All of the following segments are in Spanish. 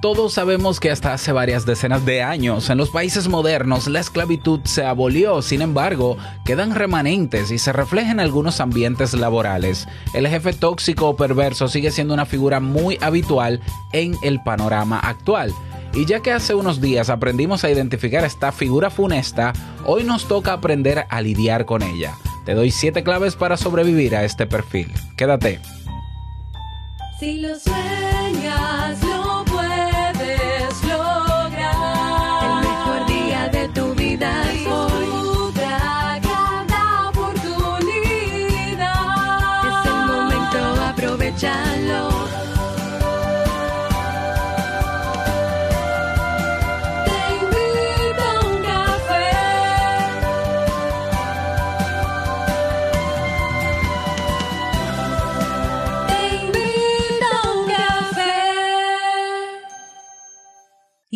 Todos sabemos que hasta hace varias decenas de años en los países modernos la esclavitud se abolió, sin embargo, quedan remanentes y se refleja en algunos ambientes laborales. El jefe tóxico o perverso sigue siendo una figura muy habitual en el panorama actual. Y ya que hace unos días aprendimos a identificar esta figura funesta, hoy nos toca aprender a lidiar con ella. Te doy 7 claves para sobrevivir a este perfil. Quédate. Si lo sueñas,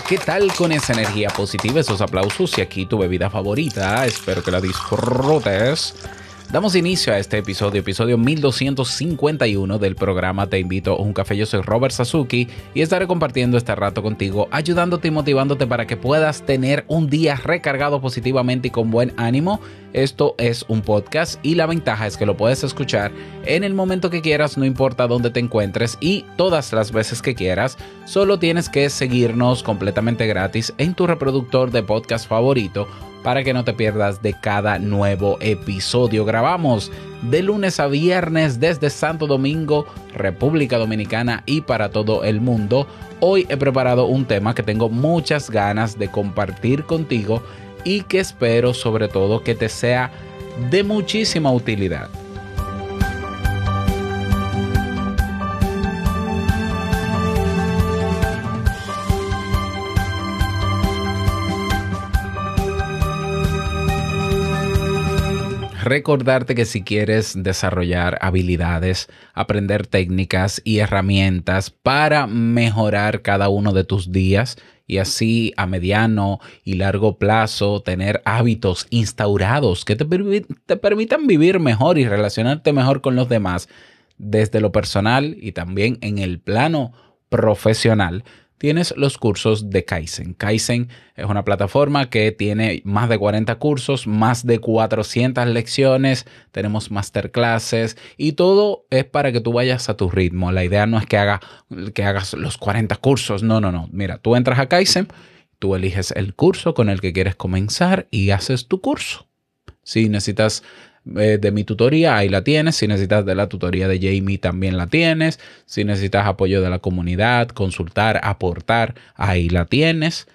¿Qué tal con esa energía positiva, esos aplausos y aquí tu bebida favorita? Espero que la disfrutes. Damos inicio a este episodio, episodio 1251 del programa Te invito a un café. Yo soy Robert Sasuki y estaré compartiendo este rato contigo, ayudándote y motivándote para que puedas tener un día recargado positivamente y con buen ánimo. Esto es un podcast y la ventaja es que lo puedes escuchar en el momento que quieras, no importa dónde te encuentres y todas las veces que quieras. Solo tienes que seguirnos completamente gratis en tu reproductor de podcast favorito para que no te pierdas de cada nuevo episodio. Grabamos de lunes a viernes desde Santo Domingo, República Dominicana y para todo el mundo. Hoy he preparado un tema que tengo muchas ganas de compartir contigo y que espero sobre todo que te sea de muchísima utilidad. recordarte que si quieres desarrollar habilidades, aprender técnicas y herramientas para mejorar cada uno de tus días y así a mediano y largo plazo tener hábitos instaurados que te, te permitan vivir mejor y relacionarte mejor con los demás desde lo personal y también en el plano profesional tienes los cursos de Kaizen. Kaizen es una plataforma que tiene más de 40 cursos, más de 400 lecciones, tenemos masterclasses y todo es para que tú vayas a tu ritmo. La idea no es que, que hagas los 40 cursos, no, no, no. Mira, tú entras a Kaizen, tú eliges el curso con el que quieres comenzar y haces tu curso. Si necesitas eh, de mi tutoría, ahí la tienes. Si necesitas de la tutoría de Jamie, también la tienes. Si necesitas apoyo de la comunidad, consultar, aportar, ahí la tienes.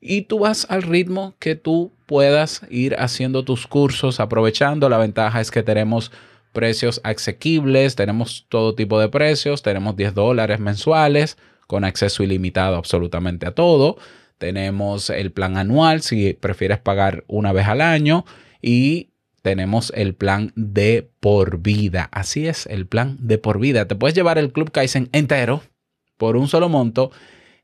Y tú vas al ritmo que tú puedas ir haciendo tus cursos, aprovechando. La ventaja es que tenemos precios asequibles, tenemos todo tipo de precios, tenemos 10 dólares mensuales con acceso ilimitado absolutamente a todo. Tenemos el plan anual si prefieres pagar una vez al año y tenemos el plan de por vida. Así es, el plan de por vida. Te puedes llevar el Club Kaizen entero por un solo monto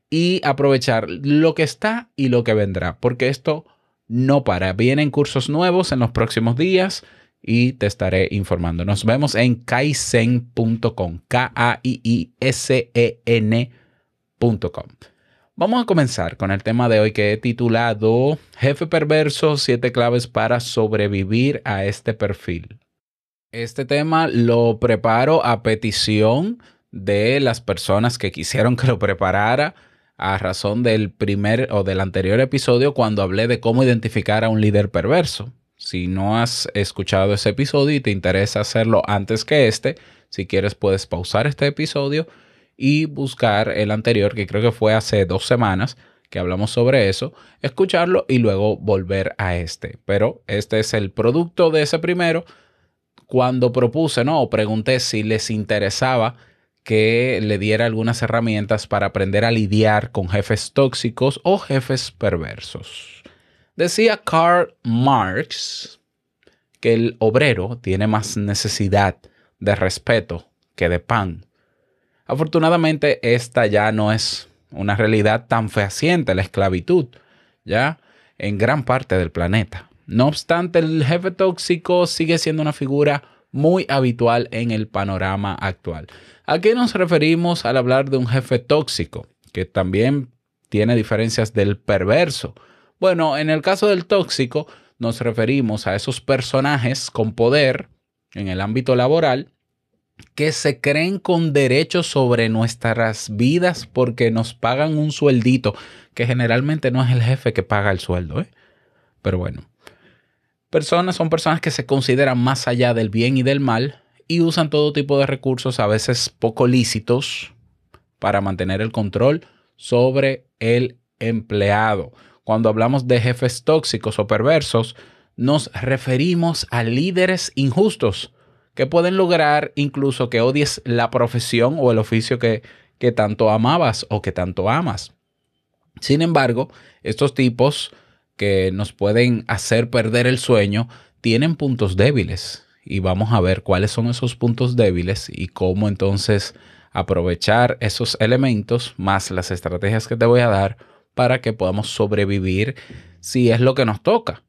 y aprovechar lo que está y lo que vendrá, porque esto no para. Vienen cursos nuevos en los próximos días y te estaré informando. Nos vemos en kaizen.com, K-A-I-I-S-E-N.com. Vamos a comenzar con el tema de hoy que he titulado Jefe perverso, siete claves para sobrevivir a este perfil. Este tema lo preparo a petición de las personas que quisieron que lo preparara a razón del primer o del anterior episodio cuando hablé de cómo identificar a un líder perverso. Si no has escuchado ese episodio y te interesa hacerlo antes que este, si quieres puedes pausar este episodio y buscar el anterior, que creo que fue hace dos semanas que hablamos sobre eso, escucharlo y luego volver a este. Pero este es el producto de ese primero. Cuando propuse, ¿no? O pregunté si les interesaba que le diera algunas herramientas para aprender a lidiar con jefes tóxicos o jefes perversos. Decía Karl Marx que el obrero tiene más necesidad de respeto que de pan. Afortunadamente, esta ya no es una realidad tan fehaciente, la esclavitud, ya en gran parte del planeta. No obstante, el jefe tóxico sigue siendo una figura muy habitual en el panorama actual. ¿A qué nos referimos al hablar de un jefe tóxico? Que también tiene diferencias del perverso. Bueno, en el caso del tóxico, nos referimos a esos personajes con poder en el ámbito laboral que se creen con derechos sobre nuestras vidas porque nos pagan un sueldito, que generalmente no es el jefe que paga el sueldo, ¿eh? Pero bueno. Personas son personas que se consideran más allá del bien y del mal y usan todo tipo de recursos, a veces poco lícitos, para mantener el control sobre el empleado. Cuando hablamos de jefes tóxicos o perversos, nos referimos a líderes injustos que pueden lograr incluso que odies la profesión o el oficio que, que tanto amabas o que tanto amas. Sin embargo, estos tipos que nos pueden hacer perder el sueño tienen puntos débiles y vamos a ver cuáles son esos puntos débiles y cómo entonces aprovechar esos elementos más las estrategias que te voy a dar para que podamos sobrevivir si es lo que nos toca.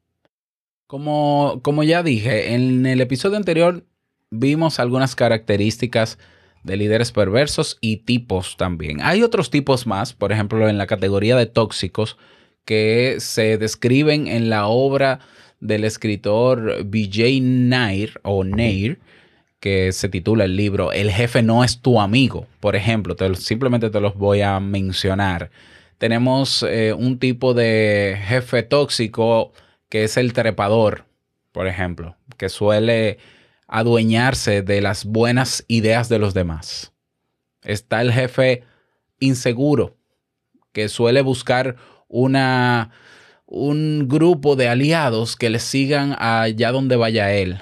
Como, como ya dije, en el episodio anterior vimos algunas características de líderes perversos y tipos también. Hay otros tipos más, por ejemplo, en la categoría de tóxicos, que se describen en la obra del escritor Vijay Nair o Nair, que se titula el libro El jefe no es tu amigo. Por ejemplo, te, simplemente te los voy a mencionar. Tenemos eh, un tipo de jefe tóxico que es el trepador, por ejemplo, que suele adueñarse de las buenas ideas de los demás. Está el jefe inseguro, que suele buscar una, un grupo de aliados que le sigan allá donde vaya él,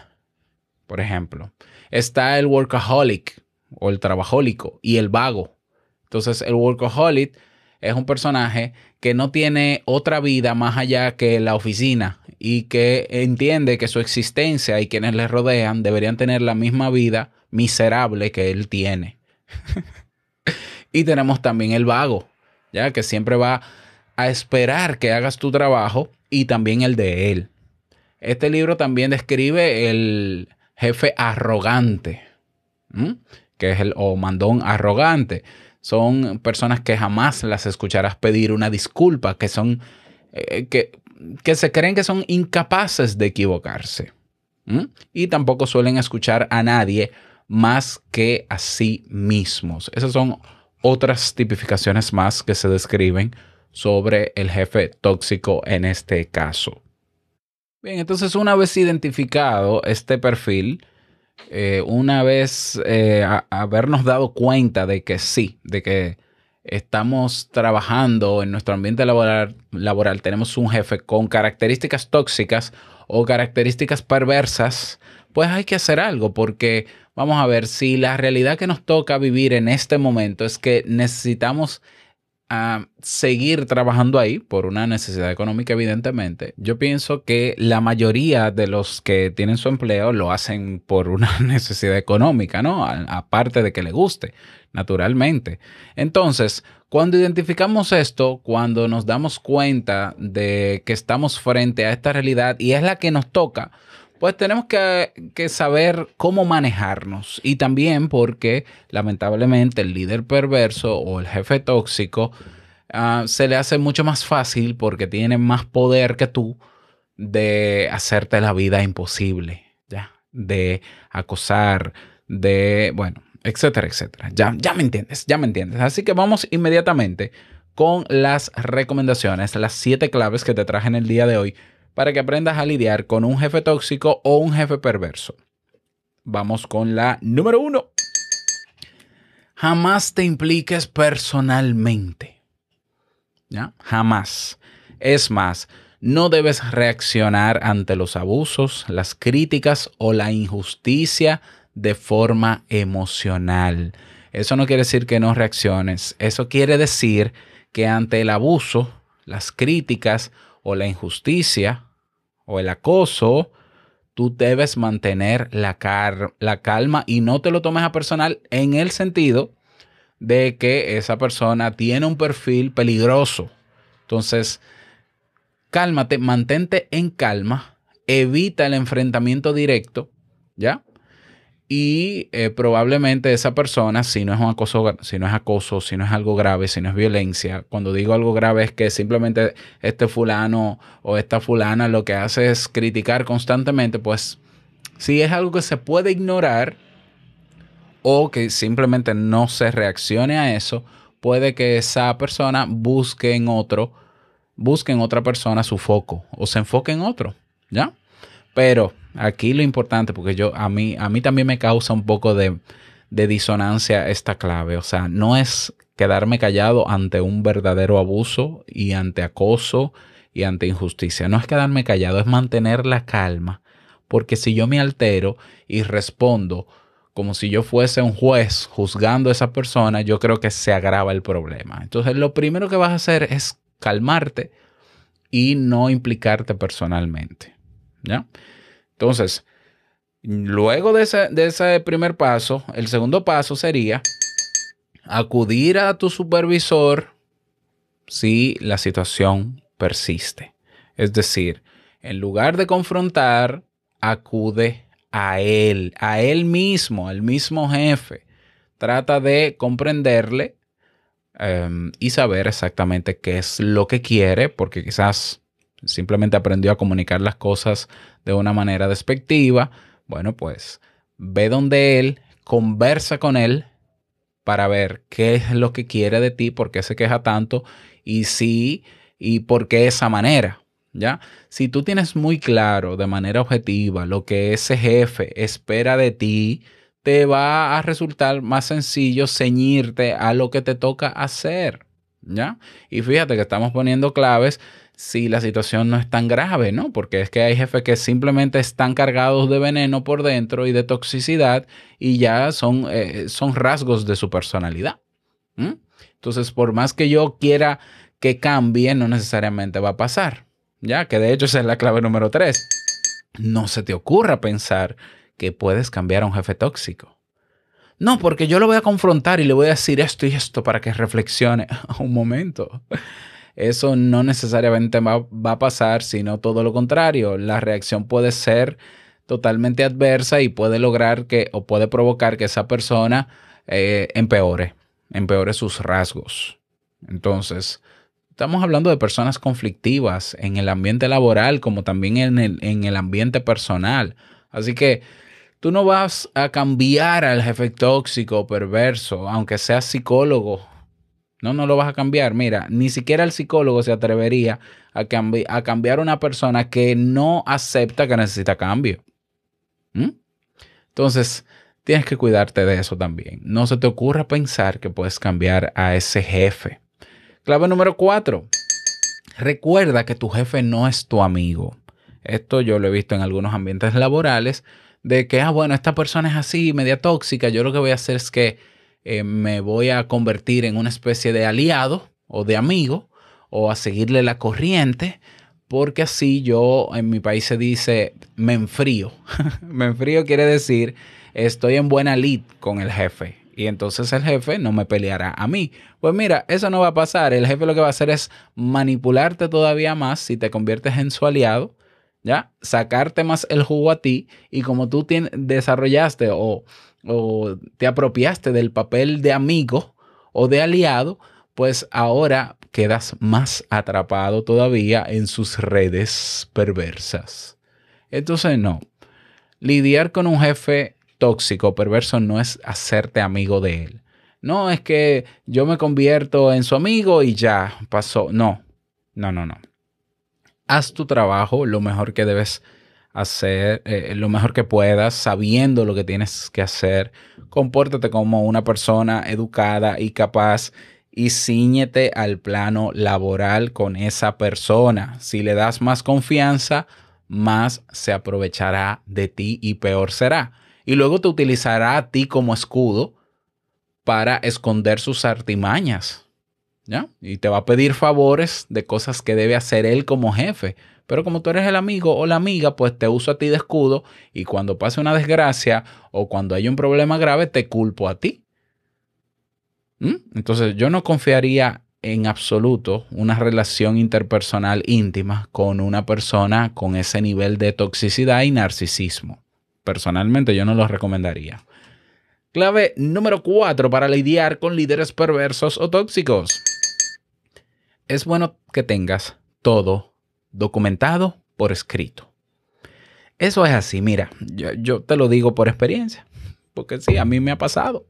por ejemplo. Está el workaholic o el trabajólico y el vago. Entonces el workaholic es un personaje que no tiene otra vida más allá que la oficina y que entiende que su existencia y quienes le rodean deberían tener la misma vida miserable que él tiene. y tenemos también el vago, ya que siempre va a esperar que hagas tu trabajo y también el de él. Este libro también describe el jefe arrogante, que es el o mandón arrogante. Son personas que jamás las escucharás pedir una disculpa, que son eh, que, que se creen que son incapaces de equivocarse. Y tampoco suelen escuchar a nadie más que a sí mismos. Esas son otras tipificaciones más que se describen sobre el jefe tóxico en este caso. Bien, entonces una vez identificado este perfil, eh, una vez eh, a- habernos dado cuenta de que sí, de que estamos trabajando en nuestro ambiente laboral, laboral, tenemos un jefe con características tóxicas o características perversas, pues hay que hacer algo porque vamos a ver si la realidad que nos toca vivir en este momento es que necesitamos seguir trabajando ahí por una necesidad económica, evidentemente. Yo pienso que la mayoría de los que tienen su empleo lo hacen por una necesidad económica, ¿no? Aparte de que le guste, naturalmente. Entonces, cuando identificamos esto, cuando nos damos cuenta de que estamos frente a esta realidad y es la que nos toca, pues tenemos que, saber cómo manejarnos. Y también porque lamentablemente el líder perverso o el jefe tóxico ah, se le hace mucho más fácil porque tiene más poder que tú de hacerte la vida imposible, ¿ya? De acosar, de, bueno, etcétera, etcétera. Ya, ya me entiendes, ya me entiendes. Así que vamos inmediatamente con las recomendaciones, las siete claves que te traje en el día de hoy para que aprendas a lidiar con un jefe tóxico o un jefe perverso. Vamos con la número uno. Jamás te impliques personalmente. ¿Ya? Jamás. Es más, no debes reaccionar ante los abusos, las críticas o la injusticia de forma emocional. Eso no quiere decir que no reacciones. Eso quiere decir que ante el abuso, las críticas o la injusticia o el acoso, tú debes mantener la, car- la calma y no te lo tomes a personal en el sentido de que esa persona tiene un perfil peligroso. Entonces, cálmate, mantente en calma, evita el enfrentamiento directo, ¿ya? Y eh, probablemente esa persona, si no es un acoso, si no es acoso, si no es algo grave, si no es violencia, cuando digo algo grave es que simplemente este fulano o esta fulana lo que hace es criticar constantemente, pues si es algo que se puede ignorar o que simplemente no se reaccione a eso, puede que esa persona busque en otro, busque en otra persona su foco o se enfoque en otro, ¿ya? Pero aquí lo importante, porque yo a mí, a mí también me causa un poco de, de disonancia esta clave. O sea, no es quedarme callado ante un verdadero abuso y ante acoso y ante injusticia. No es quedarme callado, es mantener la calma. Porque si yo me altero y respondo como si yo fuese un juez juzgando a esa persona, yo creo que se agrava el problema. Entonces, lo primero que vas a hacer es calmarte y no implicarte personalmente. ¿Ya? Entonces, luego de ese, primer paso, el segundo paso sería acudir a tu supervisor si la situación persiste. Es decir, en lugar de confrontar, acude a él, a él mismo, al mismo jefe. Trata de comprenderle um, y saber exactamente qué es lo que quiere, porque quizás simplemente aprendió a comunicar las cosas de una manera despectiva, bueno, pues ve donde él, conversa con él para ver qué es lo que quiere de ti, por qué se queja tanto y si y por qué esa manera. ¿Ya? Si tú tienes muy claro de manera objetiva lo que ese jefe espera de ti, te va a resultar más sencillo ceñirte a lo que te toca hacer. ¿Ya? Y fíjate que estamos poniendo claves si la situación no es tan grave, ¿no? Porque es que hay jefes que simplemente están cargados de veneno por dentro y de toxicidad y ya son, eh, son rasgos de su personalidad. ¿Mm? Entonces, por más que yo quiera que cambie, no necesariamente va a pasar. Ya, que de hecho esa es la clave número tres. No se te ocurra pensar que puedes cambiar a un jefe tóxico. No, porque yo lo voy a confrontar y le voy a decir esto y esto para que reflexione. un momento. Eso no necesariamente va, va, a pasar, sino todo lo contrario. La reacción puede ser totalmente adversa y puede lograr que o puede provocar que esa persona eh, empeore, empeore sus rasgos. Entonces, estamos hablando de personas conflictivas en el ambiente laboral como también en el, en el ambiente personal. Así que tú no vas a cambiar al jefe tóxico o perverso, aunque seas psicólogo no, no lo vas a cambiar. Mira, ni siquiera el psicólogo se atrevería a, a cambiar a una persona que no acepta que necesita cambio. ¿Mm? Entonces, tienes que cuidarte de eso también. No se te ocurra pensar que puedes cambiar a ese jefe. Clave número cuatro. Recuerda que tu jefe no es tu amigo. Esto yo lo he visto en algunos ambientes laborales, de que, ah, bueno, esta persona es así, media tóxica, yo lo que voy a hacer es que eh, me voy a convertir en una especie de aliado o de amigo o a seguirle la corriente, porque así yo en mi país se dice me enfrío. me enfrío quiere decir estoy en buena lid con el jefe y entonces el jefe no me peleará a mí. Pues mira, eso no va a pasar. El jefe lo que va a hacer es manipularte todavía más si te conviertes en su aliado. ¿Ya? Sacarte más el jugo a ti y como tú desarrollaste o o te apropiaste del papel de amigo o de aliado, pues ahora quedas más atrapado todavía en sus redes perversas. Entonces, no. Lidiar con un jefe tóxico, perverso, no es hacerte amigo de él. No es que yo me convierto en su amigo y ya pasó. No, no, no, no. Haz tu trabajo lo mejor que debes hacer eh, lo mejor que puedas, sabiendo lo que tienes que hacer. Compórtate como una persona educada y capaz y ciñete al plano laboral con esa persona. Si le das más confianza, más se aprovechará de ti y peor será. Y luego te utilizará a ti como escudo para esconder sus artimañas. ¿Ya? Y te va a pedir favores de cosas que debe hacer él como jefe. Pero como tú eres el amigo o la amiga, pues te uso a ti de escudo y cuando pase una desgracia o cuando hay un problema grave, te culpo a ti. ¿Mm? Entonces yo no confiaría en absoluto una relación interpersonal íntima con una persona con ese nivel de toxicidad y narcisismo. Personalmente yo no lo recomendaría. Clave número 4 para lidiar con líderes perversos o tóxicos. Es bueno que tengas todo documentado por escrito. Eso es así, mira, yo, te lo digo por experiencia, porque sí, a mí me ha pasado.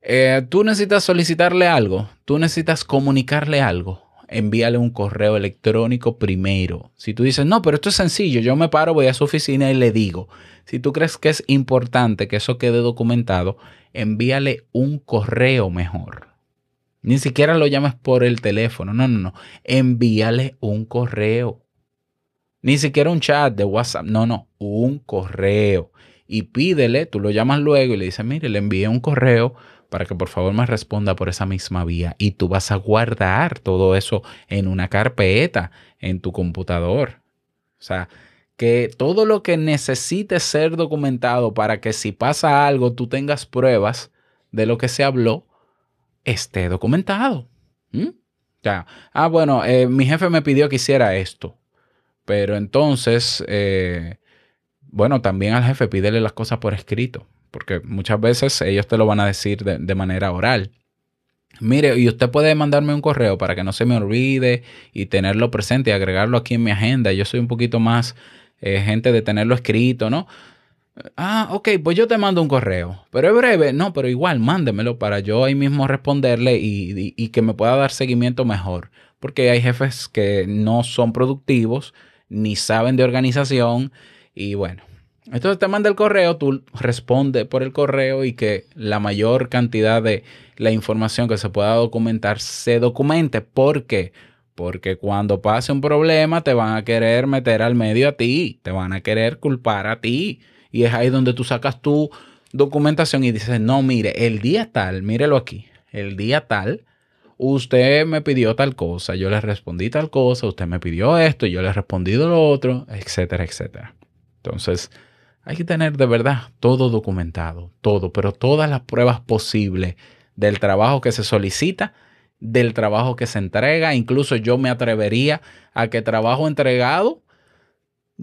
Eh, tú necesitas solicitarle algo, tú necesitas comunicarle algo, envíale un correo electrónico primero. Si tú dices, no, pero esto es sencillo, yo me paro, voy a su oficina y le digo. Si tú crees que es importante que eso quede documentado, envíale un correo mejor. Ni siquiera lo llames por el teléfono, no, no, no. Envíale un correo. Ni siquiera un chat de WhatsApp, no, no, un correo. Y pídele, tú lo llamas luego y le dices, mire, le envié un correo para que por favor me responda por esa misma vía. Y tú vas a guardar todo eso en una carpeta en tu computador. O sea, que todo lo que necesite ser documentado para que si pasa algo tú tengas pruebas de lo que se habló, esté documentado. ¿Mm? Ah, bueno, eh, mi jefe me pidió que hiciera esto. Pero entonces, eh, bueno, también al jefe pídele las cosas por escrito, porque muchas veces ellos te lo van a decir de, de manera oral. Mire, y usted puede mandarme un correo para que no se me olvide y tenerlo presente y agregarlo aquí en mi agenda. Yo soy un poquito más eh, gente de tenerlo escrito, ¿no? Ah, ok, pues yo te mando un correo, pero es breve, no, pero igual mándemelo para yo ahí mismo responderle y, y- que me pueda dar seguimiento mejor, porque hay jefes que no son productivos ni saben de organización y bueno. Entonces te manda el correo, tú responde por el correo y que la mayor cantidad de la información que se pueda documentar se documente. ¿Por qué? Porque cuando pase un problema te van a querer meter al medio a ti, te van a querer culpar a ti. Y es ahí donde tú sacas tu documentación y dices, no, mire, el día tal, mírelo aquí, el día tal, usted me pidió tal cosa, yo le respondí tal cosa, usted me pidió esto, yo le he respondido lo otro, etcétera, etcétera. Entonces, hay que tener de verdad todo documentado, todo, pero todas las pruebas posibles del trabajo que se solicita, del trabajo que se entrega. Incluso yo me atrevería a que trabajo entregado,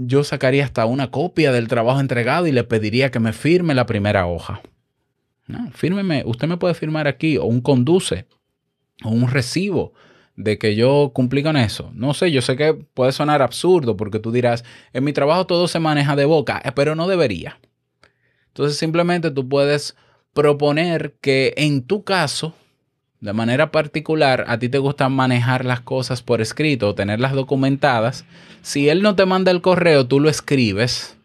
yo sacaría hasta una copia del trabajo entregado y le pediría que me firme la primera hoja. Fírmeme, usted me puede firmar aquí o un conduce o un recibo de que yo cumplí con eso. No sé, yo sé que puede sonar absurdo porque tú dirás, en mi trabajo todo se maneja de boca, eh, pero no debería. Entonces simplemente tú puedes proponer que en tu caso, de manera particular, a ti te gusta manejar las cosas por escrito o tenerlas documentadas. Si él no te manda el correo, tú lo escribes.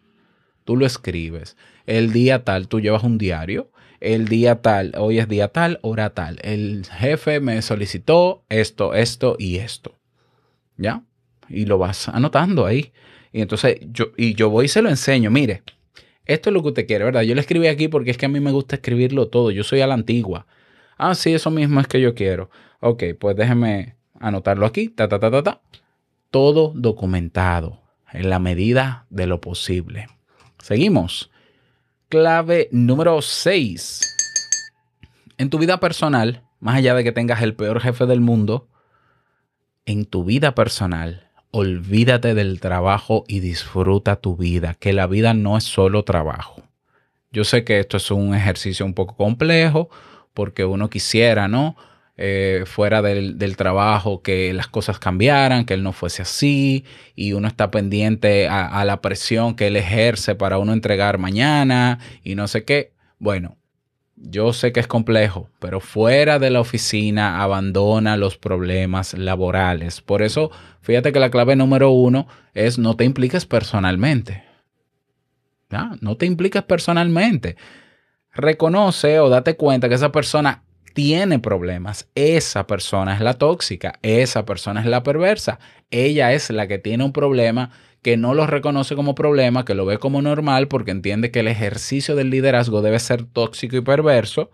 Tú lo escribes. El día tal, tú llevas un diario. El día tal, hoy es día tal, hora tal. El jefe me solicitó esto, esto y esto. ¿Ya? Y lo vas anotando ahí. Y entonces yo, y yo voy y se lo enseño. Mire, esto es lo que usted quiere, ¿verdad? Yo lo escribí aquí porque es que a mí me gusta escribirlo todo. Yo soy a la antigua. Ah, sí, eso mismo es que yo quiero. Ok, pues déjeme anotarlo aquí. Ta, ta, ta, ta, ta. Todo documentado en la medida de lo posible. Seguimos. Clave número 6. En tu vida personal, más allá de que tengas el peor jefe del mundo, en tu vida personal, olvídate del trabajo y disfruta tu vida, que la vida no es solo trabajo. Yo sé que esto es un ejercicio un poco complejo porque uno quisiera, ¿no? Eh, fuera del, del trabajo que las cosas cambiaran, que él no fuese así y uno está pendiente a, la presión que él ejerce para uno entregar mañana y no sé qué. Bueno, yo sé que es complejo, pero fuera de la oficina abandona los problemas laborales. Por eso, fíjate que la clave número uno es no te impliques personalmente. ¿Ya? No te impliques personalmente. Reconoce o date cuenta que esa persona tiene problemas. Esa persona es la tóxica. Esa persona es la perversa. Ella es la que tiene un problema que no lo reconoce como problema, que lo ve como normal porque entiende que el ejercicio del liderazgo debe ser tóxico y perverso,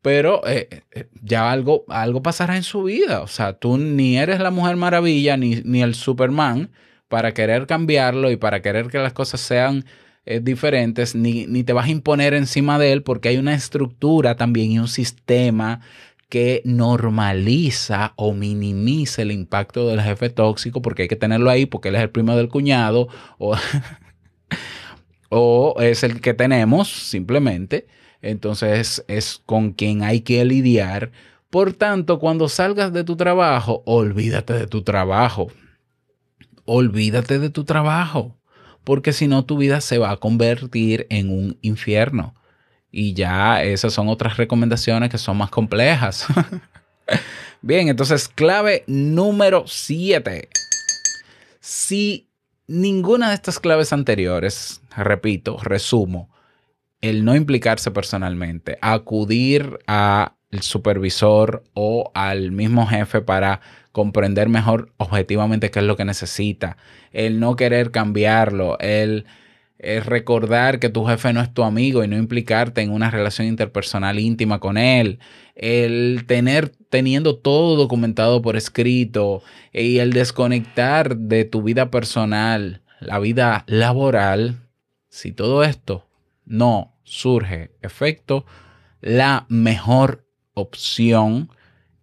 pero eh, eh, ya algo, algo pasará en su vida. O sea, tú ni eres la Mujer Maravilla ni, ni el Superman para querer cambiarlo y para querer que las cosas sean eh, diferentes, ni, ni te vas a imponer encima de él porque hay una estructura también y un sistema que normaliza o minimiza el impacto del jefe tóxico porque hay que tenerlo ahí porque él es el primo del cuñado o, o es el que tenemos simplemente. Entonces es con quien hay que lidiar. Por tanto, cuando salgas de tu trabajo, olvídate de tu trabajo. Olvídate de tu trabajo. Porque si no, tu vida se va a convertir en un infierno. Y ya esas son otras recomendaciones que son más complejas. Bien, entonces clave número 7. Si ninguna de estas claves anteriores, repito, resumo, el no implicarse personalmente, acudir al supervisor o al mismo jefe para comprender mejor objetivamente qué es lo que necesita, el no querer cambiarlo, el, el recordar que tu jefe no es tu amigo y no implicarte en una relación interpersonal íntima con él, el tener teniendo todo documentado por escrito y el desconectar de tu vida personal, la vida laboral, si todo esto no surge efecto, la mejor opción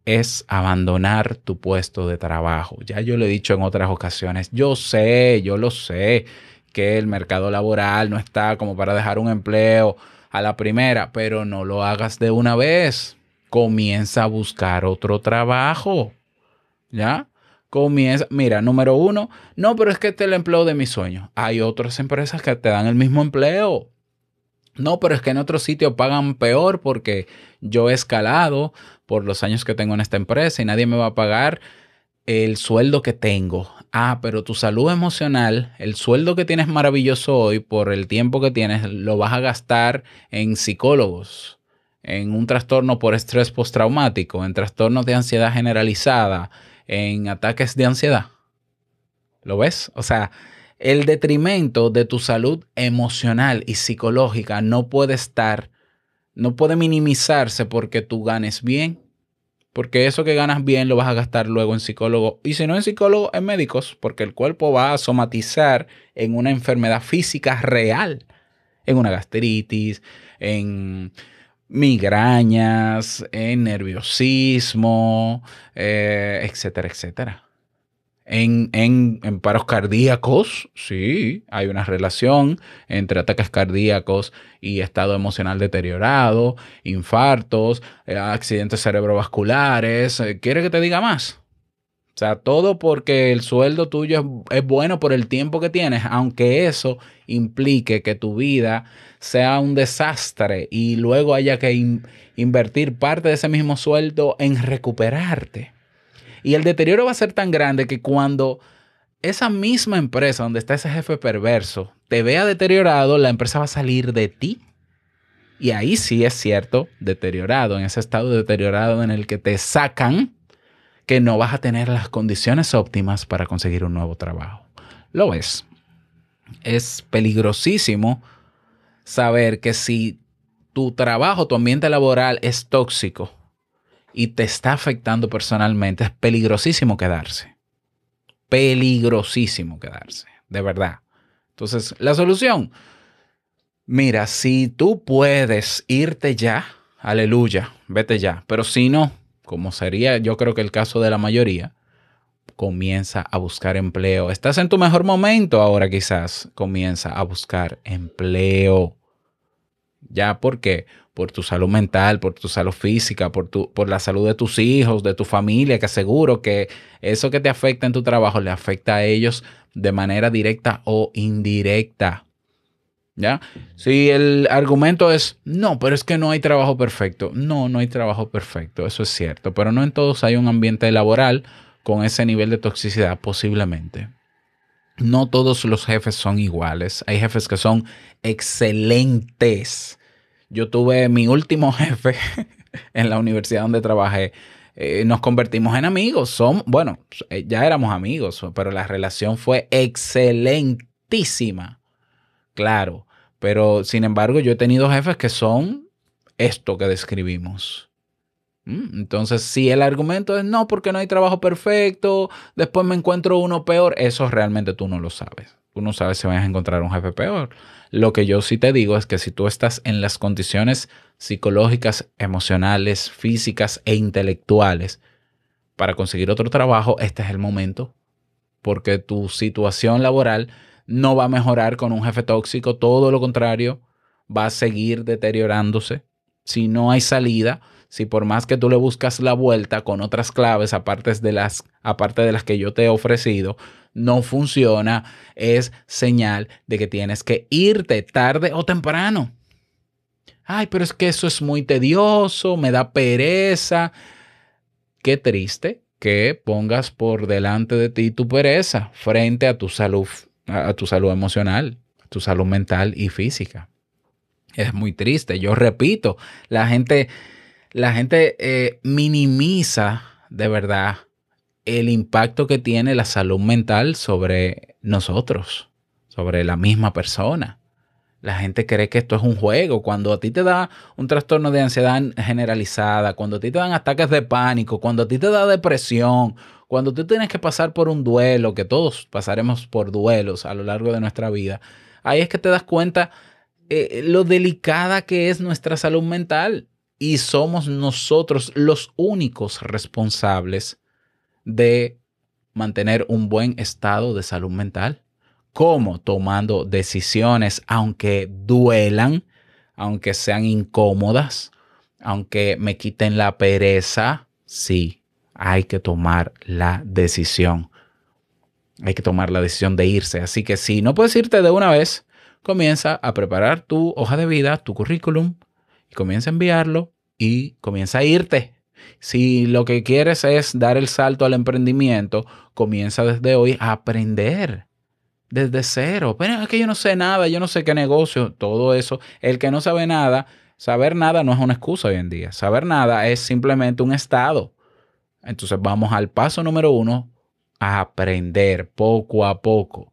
es abandonar tu puesto de trabajo. Ya yo lo he dicho en otras ocasiones, yo sé, yo lo sé, que el mercado laboral no está como para dejar un empleo a la primera, pero no lo hagas de una vez. Comienza a buscar otro trabajo. ¿Ya? Comienza, mira, número uno, no, pero es que este es el empleo de mis sueños. Hay otras empresas que te dan el mismo empleo. No, pero es que en otro sitio pagan peor porque yo he escalado por los años que tengo en esta empresa y nadie me va a pagar el sueldo que tengo. Ah, pero tu salud emocional, el sueldo que tienes maravilloso hoy por el tiempo que tienes, lo vas a gastar en psicólogos, en un trastorno por estrés postraumático, en trastornos de ansiedad generalizada, en ataques de ansiedad. ¿Lo ves? O sea, el detrimento de tu salud emocional y psicológica no puede estar, no puede minimizarse porque tú ganes bien. Porque eso que ganas bien lo vas a gastar luego en psicólogo. Y si no en psicólogo, en médicos. Porque el cuerpo va a somatizar en una enfermedad física real. En una gastritis, en migrañas, en nerviosismo, eh, etcétera, etcétera. En, en, paros cardíacos, sí, hay una relación entre ataques cardíacos y estado emocional deteriorado, infartos, eh, accidentes cerebrovasculares. Eh, ¿Quiere que te diga más? O sea, todo porque el sueldo tuyo es, es, bueno por el tiempo que tienes, aunque eso implique que tu vida sea un desastre y luego haya que in, invertir parte de ese mismo sueldo en recuperarte. Y el deterioro va a ser tan grande que cuando esa misma empresa donde está ese jefe perverso te vea deteriorado, la empresa va a salir de ti. Y ahí sí es cierto, deteriorado, en ese estado deteriorado en el que te sacan, que no vas a tener las condiciones óptimas para conseguir un nuevo trabajo. Lo ves. Es peligrosísimo saber que si tu trabajo, tu ambiente laboral es tóxico, y te está afectando personalmente, es peligrosísimo quedarse. Peligrosísimo quedarse, de verdad. Entonces, la solución, mira, si tú puedes irte ya, aleluya, vete ya. Pero si no, como sería yo creo que el caso de la mayoría, comienza a buscar empleo. Estás en tu mejor momento ahora quizás, comienza a buscar empleo. ¿Ya? ¿Por qué? por tu salud mental, por tu salud física, por, tu, por la salud de tus hijos, de tu familia, que aseguro que eso que te afecta en tu trabajo le afecta a ellos de manera directa o indirecta. ¿Ya? Si el argumento es, no, pero es que no hay trabajo perfecto. No, no hay trabajo perfecto, eso es cierto, pero no en todos hay un ambiente laboral con ese nivel de toxicidad posiblemente. No todos los jefes son iguales. Hay jefes que son excelentes yo tuve mi último jefe en la universidad donde trabajé. Eh, nos convertimos en amigos. Son, bueno, eh, ya éramos amigos, pero la relación fue excelentísima. Claro, pero sin embargo yo he tenido jefes que son esto que describimos. ¿Mm? Entonces, si el argumento es no, porque no hay trabajo perfecto, después me encuentro uno peor, eso realmente tú no lo sabes. Tú no sabes si vas a encontrar un jefe peor. Lo que yo sí te digo es que si tú estás en las condiciones psicológicas, emocionales, físicas e intelectuales para conseguir otro trabajo, este es el momento. Porque tu situación laboral no va a mejorar con un jefe tóxico, todo lo contrario, va a seguir deteriorándose. Si no hay salida, si por más que tú le buscas la vuelta con otras claves, aparte de las, aparte de las que yo te he ofrecido, no funciona, es señal de que tienes que irte tarde o temprano. Ay, pero es que eso es muy tedioso, me da pereza. Qué triste que pongas por delante de ti tu pereza frente a tu salud, a tu salud emocional, tu salud mental y física. Es muy triste. Yo repito, la gente, la gente eh, minimiza de verdad el impacto que tiene la salud mental sobre nosotros, sobre la misma persona. La gente cree que esto es un juego. Cuando a ti te da un trastorno de ansiedad generalizada, cuando a ti te dan ataques de pánico, cuando a ti te da depresión, cuando tú tienes que pasar por un duelo, que todos pasaremos por duelos a lo largo de nuestra vida, ahí es que te das cuenta eh, lo delicada que es nuestra salud mental. Y somos nosotros los únicos responsables de mantener un buen estado de salud mental. ¿Cómo? Tomando decisiones, aunque duelan, aunque sean incómodas, aunque me quiten la pereza. Sí, hay que tomar la decisión. Hay que tomar la decisión de irse. Así que si no puedes irte de una vez, comienza a preparar tu hoja de vida, tu currículum, comienza a enviarlo y comienza a irte. Si lo que quieres es dar el salto al emprendimiento, comienza desde hoy a aprender desde cero. Pero es que yo no sé nada, yo no sé qué negocio, todo eso. El que no sabe nada, saber nada no es una excusa hoy en día. Saber nada es simplemente un estado. Entonces vamos al paso número uno, a aprender poco a poco.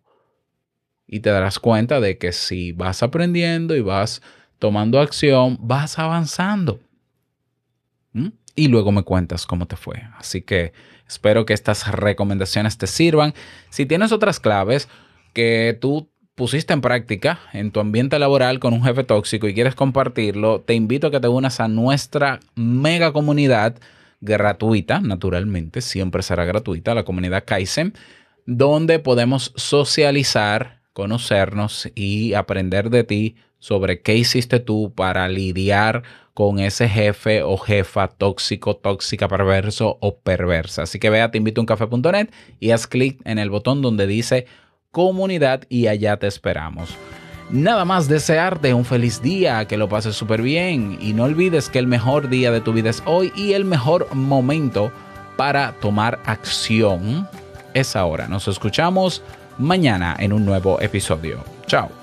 Y te darás cuenta de que si vas aprendiendo y vas tomando acción, vas avanzando. ¿Mm? Y luego me cuentas cómo te fue. Así que espero que estas recomendaciones te sirvan. Si tienes otras claves que tú pusiste en práctica en tu ambiente laboral con un jefe tóxico y quieres compartirlo, te invito a que te unas a nuestra mega comunidad gratuita, naturalmente, siempre será gratuita, la comunidad Kaizen, donde podemos socializar, conocernos y aprender de ti sobre qué hiciste tú para lidiar con ese jefe o jefa tóxico, tóxica, perverso o perversa. Así que ve a teinvitouncafé.net y haz clic en el botón donde dice comunidad y allá te esperamos. Nada más desearte un feliz día, que lo pases súper bien y no olvides que el mejor día de tu vida es hoy y el mejor momento para tomar acción es ahora. Nos escuchamos mañana en un nuevo episodio. Chao.